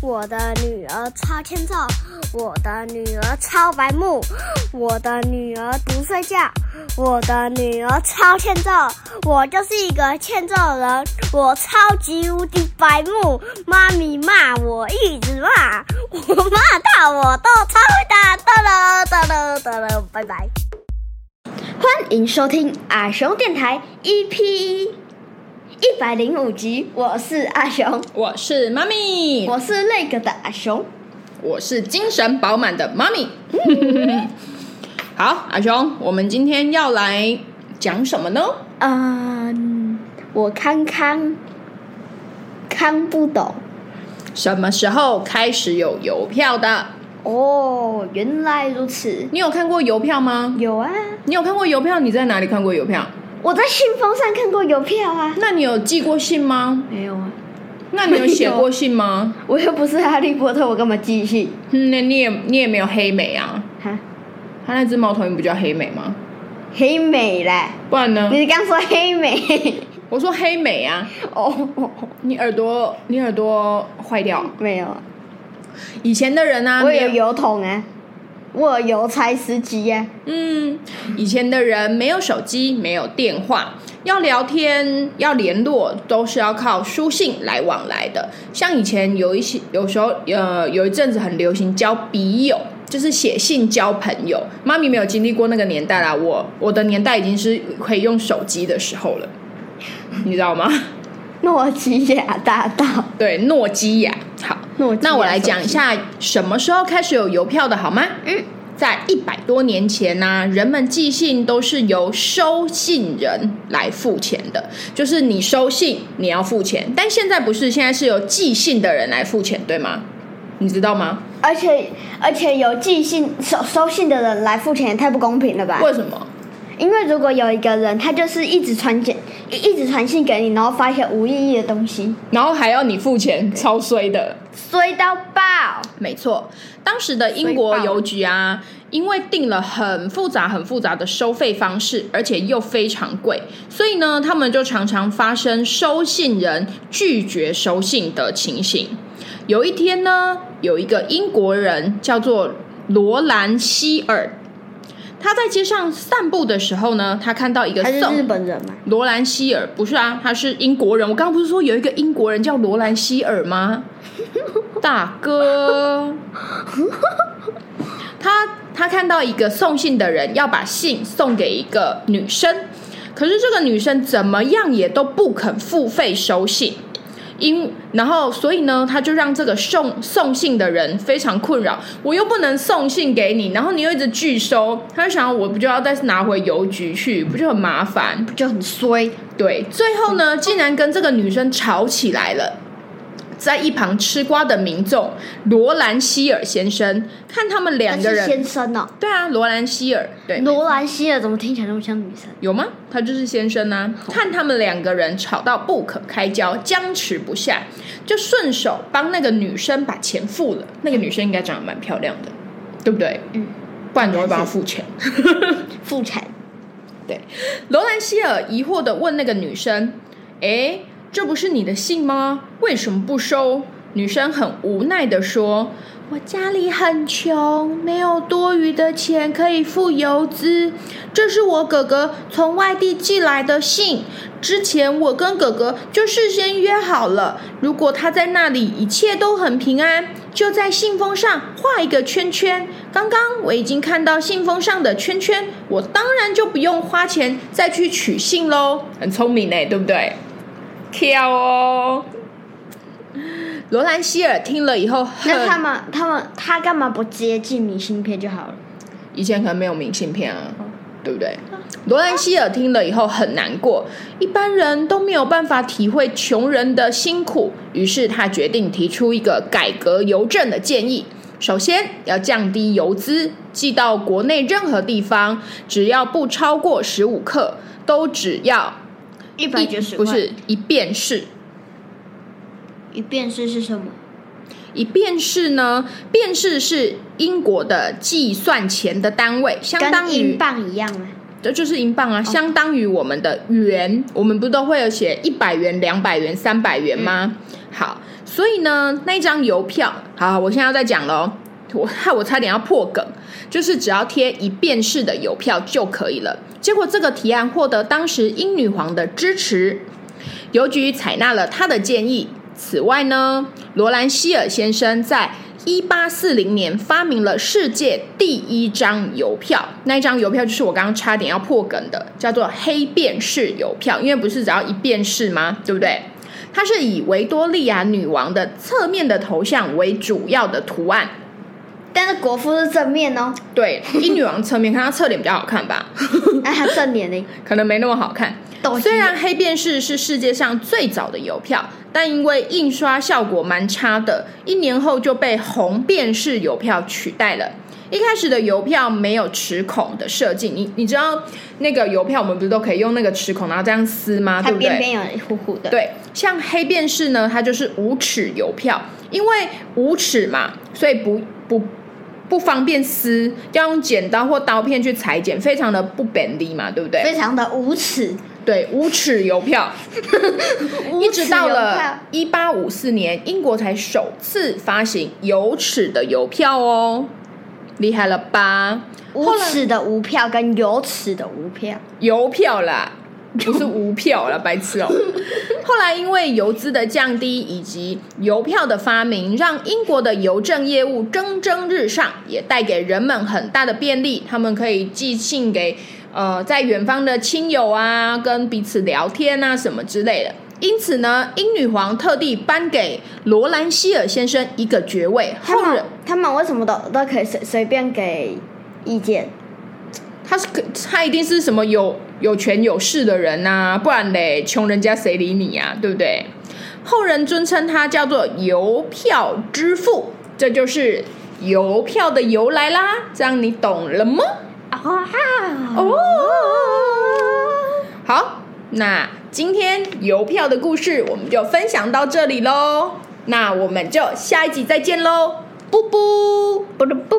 我的女儿超欠揍，我的女儿超白目，我的女儿不睡觉，我的女儿超欠揍，我就是一个欠揍人，我超级无敌白目，妈咪骂我一直骂，我骂到我都超会打，哒了哒了哒了，拜拜。欢迎收听阿雄电台 EP 百零五集，我是阿雄，我是妈咪，我是那个的阿雄。我是精神饱满的妈咪。好，阿雄，我们今天要来讲什么呢？嗯，我看看看不懂什么时候开始有邮票的？哦，原来如此。你有看过邮票吗？有啊，你有看过邮票？你在哪里看过邮票？我在信封上看过邮票啊。那你有寄过信吗？没有啊，那你有写过信吗？我又不是哈利波特，我干嘛寄信？嗯，那你也你也没有黑美啊？哈，他那只猫头鹰不叫黑美吗？黑美嘞，不然呢？你刚说黑美我说黑美啊！哦，你耳朵你耳朵坏掉？没有啊，以前的人啊，我有没有邮筒啊，我有邮差司机呀、嗯，以前的人没有手机，没有电话，要聊天、要联络，都是要靠书信来往来的。像以前有一些，有时候呃，有一阵子很流行交笔友，就是写信交朋友。妈咪没有经历过那个年代啦，我我的年代已经是可以用手机的时候了，你知道吗？诺基亚大道，对，诺基亚。好，诺基亚那我来讲一。下什么时候开始有邮票的好吗？嗯，在一百多年前呢、人们寄信都是由收信人来付钱的，就是你收信你要付钱，但现在不是，现在是由寄信的人来付钱，对吗？你知道吗？而且而且由寄信收收信的人来付钱，也太不公平了吧？为什么？因为如果有一个人，他就是一直传简，一一直传信给你，然后发一些无意义的东西，然后还要你付钱，超衰的。衰到爆。没错，当时的英国邮局啊，因为定了很复杂、很复杂的收费方式，而且又非常贵，所以呢，他们就常常发生收信人拒绝收信的情形。有一天呢，有一个英国人叫做罗兰希尔，他在街上散步的时候呢，他看到一个他是送日本人吗？罗兰希尔不是啊，他是英国人。我刚刚不是说有一个英国人叫罗兰希尔吗？大哥，他他看到一个送信的人要把信送给一个女生，可是这个女生怎么样也都不肯付费收信。因然后，所以呢，他就让这个送送信的人非常困扰。我又不能送信给你，然后你又一直拒收，他就想，我不就要再拿回邮局去，不就很麻烦？不就很衰。对，最后呢，竟然跟这个女生吵起来了。在一旁吃瓜的民众罗兰希尔先生看他们两个人先人，生哦，对啊，罗兰希尔，对，罗兰希尔怎么听起来那么像女生？有吗？他就是先生啊。看他们两个人吵到不可开交，僵持不下，就顺手帮那个女生把钱付了。那个女生应该长得蛮漂亮的，对不对？嗯，不然怎么会帮她付钱？付钱对，罗兰希尔疑惑的问那个女生：“诶，这不是你的信吗？为什么不收？”女生很无奈的说：“我家里很穷，没有多余的钱可以付邮资。这是我哥哥从外地寄来的信。之前我跟哥哥就事先约好了，如果他在那里一切都很平安，就在信封上画一个圈圈。刚刚我已经看到信封上的圈圈，我当然就不用花钱再去取信喽。很聪明呢，对不对？跳哦！罗兰希尔听了以后很，那他们他们他干嘛不接寄明信片就好了？以前可能没有明信片啊，对不对？罗兰希尔听了以后很难过，一般人都没有办法体会穷人的辛苦，于是他决定提出一个改革邮政的建议。首先要降低邮资，寄到国内任何地方，只要不超过十五克，都只要一百九十不是一便士。一便士是什么？一便士呢？便士是英国的计算钱的单位，相当于跟英镑一样吗？这就是英镑啊，相当于我们的元。我们不都会有写一百元、两百元、三百元吗？好，所以呢，那张邮票，好，我现在要再讲了哦。我 害我差点要破梗，就是只要贴一便士的邮票就可以了。结果这个提案获得当时英女皇的支持，邮局采纳了他的建议。此外呢，罗兰希尔先生在一八四零年发明了世界第一张邮票，那一张邮票就是我刚刚差点要破梗的，叫做黑便士邮票，因为不是只要一便士吗？对不对？它是以维多利亚女王的侧面的头像为主要的图案。但是国父是正面哦，对，英女王侧面，看她侧脸比较好看吧？那她正脸呢？可能没那么好看。虽然黑便士是世界上最早的邮票，但因为印刷效果蛮差的，一年后就被红便士邮票取代了。一开始的邮票没有齿孔的设计，你你知道那个邮票我们不是都可以用那个齿孔然后这样撕吗？对不对？边边有糊糊的。对，像黑便士呢，它就是无齿邮票，因为无齿嘛，所以不不。不方便撕，要用剪刀或刀片去裁剪，非常的不便利嘛，对不对？非常的无耻，对无耻邮票，一直到了一八五四年，英国才首次发行有齿的邮票哦，厉害了吧？无耻的无票跟有齿的无票，邮票啦。不是无票了，白痴哦。后来因为邮资的降低以及邮票的发明，让英国的邮政业务蒸蒸日上，也带给人们很大的便利。他们可以寄信给呃在远方的亲友啊，跟彼此聊天啊什么之类的。因此呢，英女皇特地颁给罗兰希尔先生一个爵位。后人他们为什么都都可以随随便给意见？他是他一定是什么有有权有势的人呐，不然嘞，穷人家谁理你呀，对不对？后人尊称他叫做邮票之父，这就是邮票的由来啦。这样你懂了吗？啊哦，好，那今天邮票的故事我们就分享到这里喽。那我们就下一集再见喽，布布，布布布。